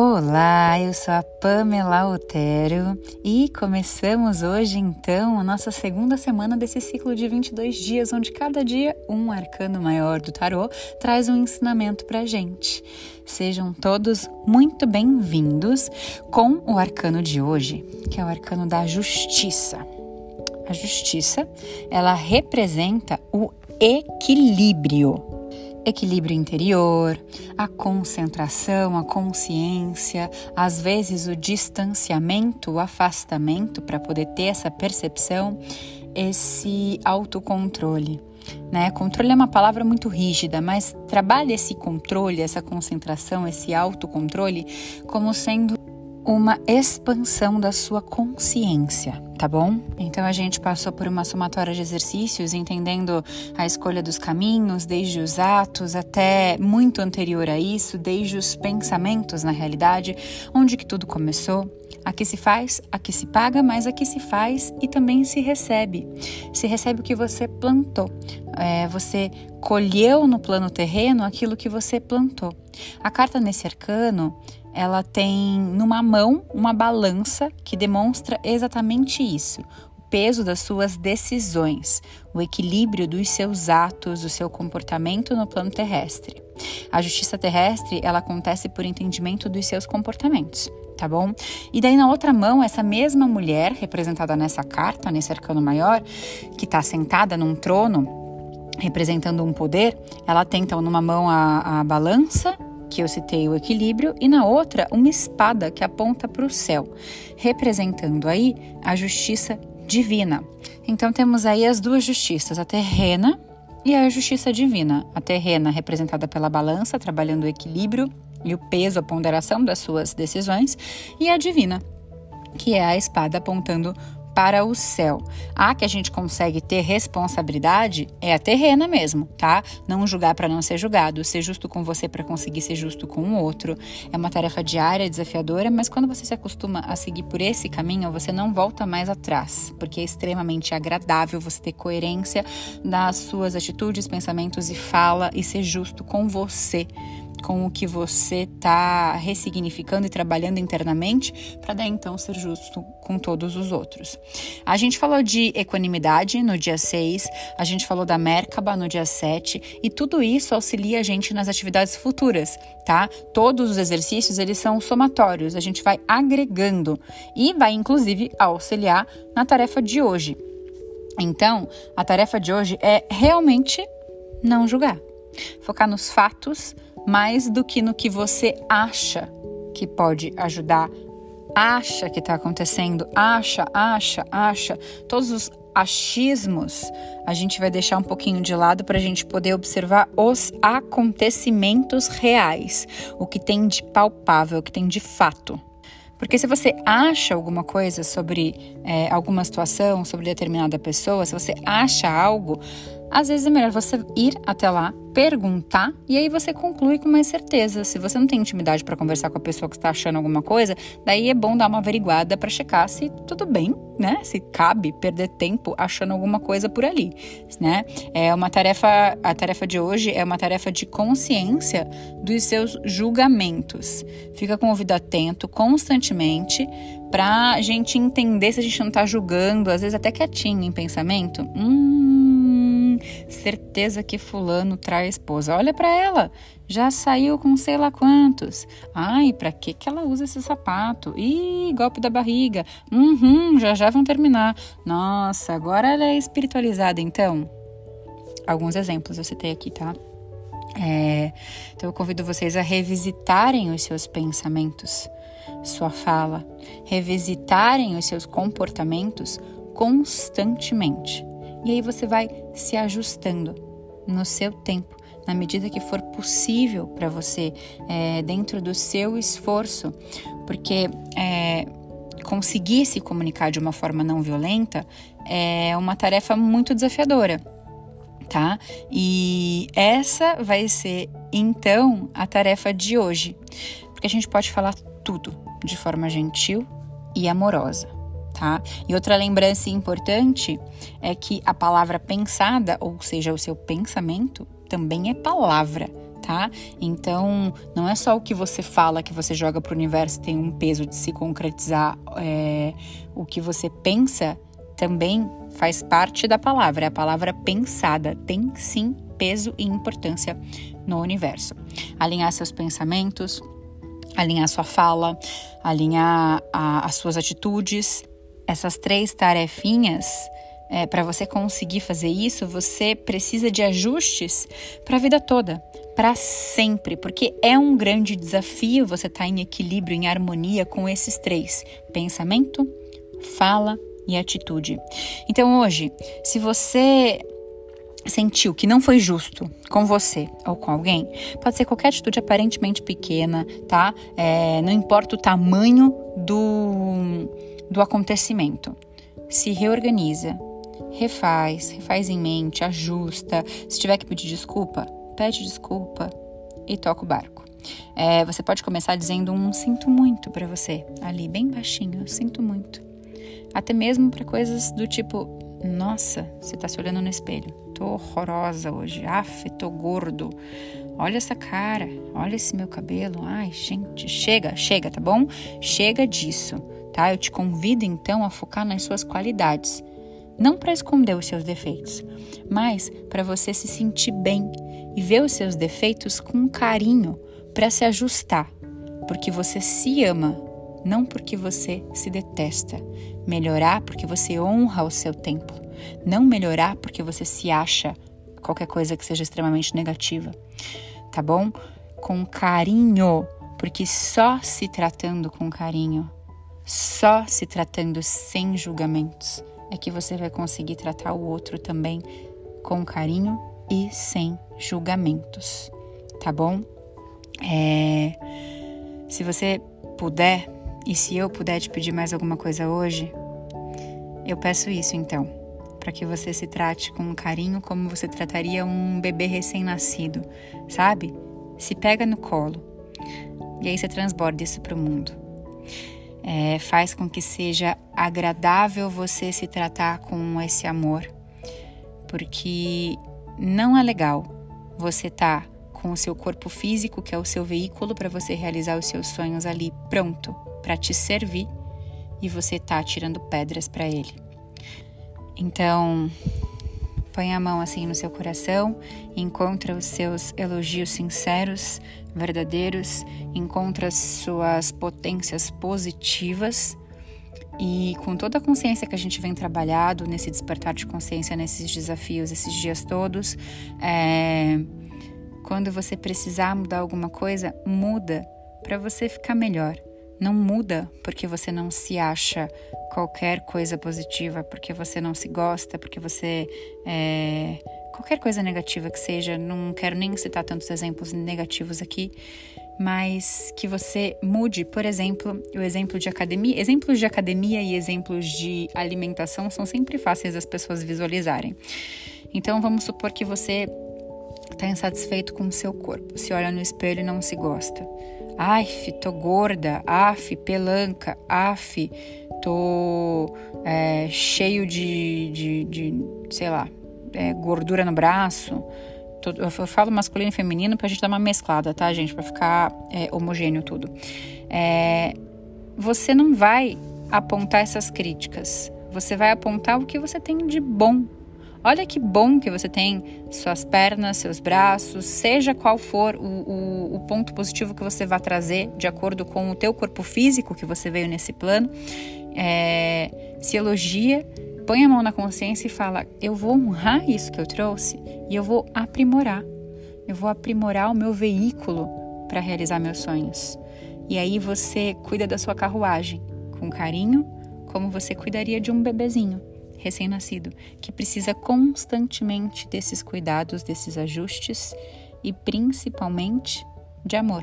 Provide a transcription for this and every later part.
Olá, eu sou a Pamela Otero e começamos hoje então a nossa segunda semana desse ciclo de 22 dias, onde cada dia um arcano maior do tarô traz um ensinamento pra gente. Sejam todos muito bem-vindos com o arcano de hoje, que é o arcano da justiça. A justiça, ela representa o equilíbrio equilíbrio interior, a concentração, a consciência, às vezes o distanciamento, o afastamento para poder ter essa percepção, esse autocontrole. Né? Controle é uma palavra muito rígida, mas trabalhe esse controle, essa concentração, esse autocontrole como sendo uma expansão da sua consciência, tá bom? Então a gente passou por uma somatória de exercícios, entendendo a escolha dos caminhos, desde os atos até muito anterior a isso, desde os pensamentos na realidade, onde que tudo começou. Aqui se faz, aqui se paga, mas aqui se faz e também se recebe. Se recebe o que você plantou. É, você colheu no plano terreno aquilo que você plantou. A carta nesse arcano ela tem numa mão uma balança que demonstra exatamente isso. O peso das suas decisões, o equilíbrio dos seus atos, do seu comportamento no plano terrestre. A justiça terrestre, ela acontece por entendimento dos seus comportamentos, tá bom? E daí na outra mão, essa mesma mulher, representada nessa carta, nesse arcano maior, que está sentada num trono, representando um poder, ela tem então numa mão a, a balança que eu citei o equilíbrio, e na outra, uma espada que aponta para o céu, representando aí a justiça divina. Então temos aí as duas justiças, a terrena e a justiça divina. A terrena representada pela balança, trabalhando o equilíbrio e o peso, a ponderação das suas decisões, e a divina, que é a espada apontando para o céu. A que a gente consegue ter responsabilidade é a terrena mesmo, tá? Não julgar para não ser julgado, ser justo com você para conseguir ser justo com o outro. É uma tarefa diária, desafiadora, mas quando você se acostuma a seguir por esse caminho, você não volta mais atrás, porque é extremamente agradável você ter coerência nas suas atitudes, pensamentos e fala e ser justo com você com o que você está ressignificando e trabalhando internamente, para daí então ser justo com todos os outros. A gente falou de equanimidade no dia 6, a gente falou da Merkaba no dia 7, e tudo isso auxilia a gente nas atividades futuras, tá? Todos os exercícios, eles são somatórios, a gente vai agregando e vai inclusive auxiliar na tarefa de hoje. Então, a tarefa de hoje é realmente não julgar. Focar nos fatos, mais do que no que você acha que pode ajudar, acha que está acontecendo, acha, acha, acha. Todos os achismos a gente vai deixar um pouquinho de lado para a gente poder observar os acontecimentos reais, o que tem de palpável, o que tem de fato. Porque se você acha alguma coisa sobre é, alguma situação, sobre determinada pessoa, se você acha algo, às vezes é melhor você ir até lá, perguntar e aí você conclui com mais certeza. Se você não tem intimidade para conversar com a pessoa que está achando alguma coisa, daí é bom dar uma averiguada para checar se tudo bem, né? Se cabe perder tempo achando alguma coisa por ali, né? É uma tarefa, a tarefa de hoje é uma tarefa de consciência dos seus julgamentos. Fica com o ouvido atento constantemente para a gente entender se a gente não está julgando, às vezes até quietinho em pensamento. Hum, certeza que fulano trai esposa. Olha para ela, já saiu com sei lá quantos. Ai, para que que ela usa esse sapato? Ih, golpe da barriga. Uhum, já já vão terminar. Nossa, agora ela é espiritualizada então. Alguns exemplos eu citei aqui, tá? É, então eu convido vocês a revisitarem os seus pensamentos, sua fala, revisitarem os seus comportamentos constantemente. E aí você vai se ajustando no seu tempo, na medida que for possível para você, é, dentro do seu esforço, porque é, conseguir se comunicar de uma forma não violenta é uma tarefa muito desafiadora. Tá? E essa vai ser então a tarefa de hoje, porque a gente pode falar tudo de forma gentil e amorosa tá? E outra lembrança importante é que a palavra pensada, ou seja, o seu pensamento, também é palavra, Tá? Então, não é só o que você fala que você joga para o universo tem um peso de se concretizar. É, o que você pensa também faz parte da palavra. A palavra pensada tem sim peso e importância no universo. Alinhar seus pensamentos, alinhar sua fala, alinhar a, as suas atitudes. Essas três tarefinhas é, para você conseguir fazer isso, você precisa de ajustes para a vida toda, para sempre, porque é um grande desafio você estar tá em equilíbrio, em harmonia com esses três: pensamento, fala e atitude. Então hoje, se você sentiu que não foi justo com você ou com alguém, pode ser qualquer atitude aparentemente pequena, tá? É, não importa o tamanho do, do acontecimento. Se reorganiza, refaz, refaz em mente, ajusta. Se tiver que pedir desculpa, pede desculpa e toca o barco. É, você pode começar dizendo um sinto muito para você, ali bem baixinho, sinto muito. Até mesmo para coisas do tipo, nossa, você tá se olhando no espelho, tô horrorosa hoje, af, tô gordo. Olha essa cara, olha esse meu cabelo. Ai, gente, chega, chega, tá bom? Chega disso, tá? Eu te convido então a focar nas suas qualidades não para esconder os seus defeitos, mas para você se sentir bem e ver os seus defeitos com carinho para se ajustar, porque você se ama, não porque você se detesta. Melhorar porque você honra o seu templo, não melhorar porque você se acha qualquer coisa que seja extremamente negativa. Tá bom? Com carinho, porque só se tratando com carinho, só se tratando sem julgamentos, é que você vai conseguir tratar o outro também com carinho e sem julgamentos, tá bom? É, se você puder, e se eu puder te pedir mais alguma coisa hoje, eu peço isso então, para que você se trate com carinho como você trataria um bebê recém-nascido, sabe? Se pega no colo e aí você transborda isso para o mundo é, faz com que seja agradável você se tratar com esse amor, porque não é legal você tá com o seu corpo físico, que é o seu veículo para você realizar os seus sonhos ali pronto para te servir e você tá tirando pedras para ele. Então, põe a mão assim no seu coração, encontra os seus elogios sinceros, verdadeiros, encontra suas potências positivas e com toda a consciência que a gente vem trabalhado nesse despertar de consciência, nesses desafios, esses dias todos, é, quando você precisar mudar alguma coisa, muda para você ficar melhor. Não muda porque você não se acha qualquer coisa positiva, porque você não se gosta, porque você. É, qualquer coisa negativa que seja, não quero nem citar tantos exemplos negativos aqui, mas que você mude, por exemplo, o exemplo de academia. Exemplos de academia e exemplos de alimentação são sempre fáceis das pessoas visualizarem. Então vamos supor que você está insatisfeito com o seu corpo, se olha no espelho e não se gosta. Af, tô gorda, af, pelanca, af, tô é, cheio de, de, de, sei lá, é, gordura no braço. Eu falo masculino e feminino pra gente dar uma mesclada, tá, gente? Pra ficar é, homogêneo tudo. É, você não vai apontar essas críticas. Você vai apontar o que você tem de bom Olha que bom que você tem suas pernas, seus braços, seja qual for o, o, o ponto positivo que você vai trazer de acordo com o teu corpo físico que você veio nesse plano. É, se elogia, põe a mão na consciência e fala: Eu vou honrar isso que eu trouxe e eu vou aprimorar. Eu vou aprimorar o meu veículo para realizar meus sonhos. E aí você cuida da sua carruagem com carinho, como você cuidaria de um bebezinho recém-nascido, que precisa constantemente desses cuidados, desses ajustes e principalmente de amor.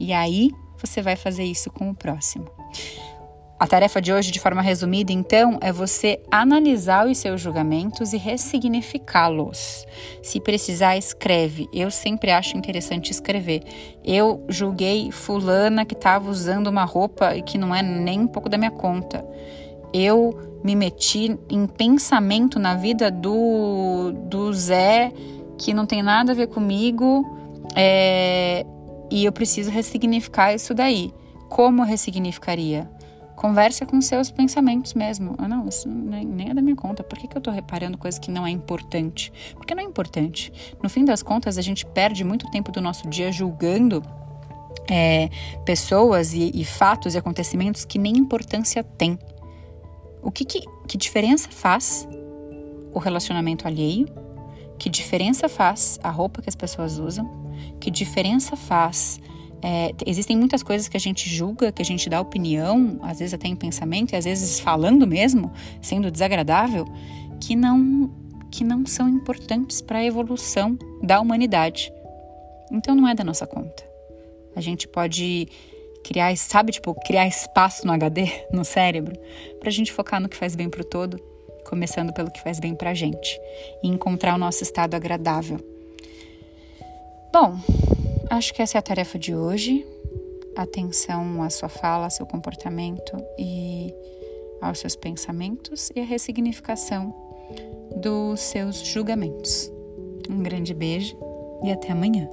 E aí você vai fazer isso com o próximo. A tarefa de hoje, de forma resumida, então, é você analisar os seus julgamentos e ressignificá-los. Se precisar, escreve. Eu sempre acho interessante escrever. Eu julguei fulana que estava usando uma roupa que não é nem um pouco da minha conta. Eu me meti em pensamento na vida do, do Zé que não tem nada a ver comigo, É, e eu preciso ressignificar isso daí. Como ressignificaria? Conversa com seus pensamentos mesmo. Ah, não, isso nem é da minha conta. Por que, que eu tô reparando coisas que não é importante? Porque não é importante. No fim das contas, a gente perde muito tempo do nosso dia julgando é, pessoas e, e, fatos e acontecimentos que nem importância têm. O que, que, que diferença faz o relacionamento alheio? Que diferença faz a roupa que as pessoas usam? Que diferença faz é, existem muitas coisas que a gente julga, que a gente dá opinião, às vezes até em pensamento, e às vezes falando mesmo, sendo desagradável, que não, que não são importantes para a evolução da humanidade. Então não é da nossa conta. A gente pode criar, sabe, tipo, criar espaço no HD, no cérebro, para a gente focar no que faz bem para o todo, começando pelo que faz bem para a gente, e encontrar o nosso estado agradável. Bom, Acho que essa é a tarefa de hoje. Atenção à sua fala, ao seu comportamento e aos seus pensamentos e a ressignificação dos seus julgamentos. Um grande beijo e até amanhã.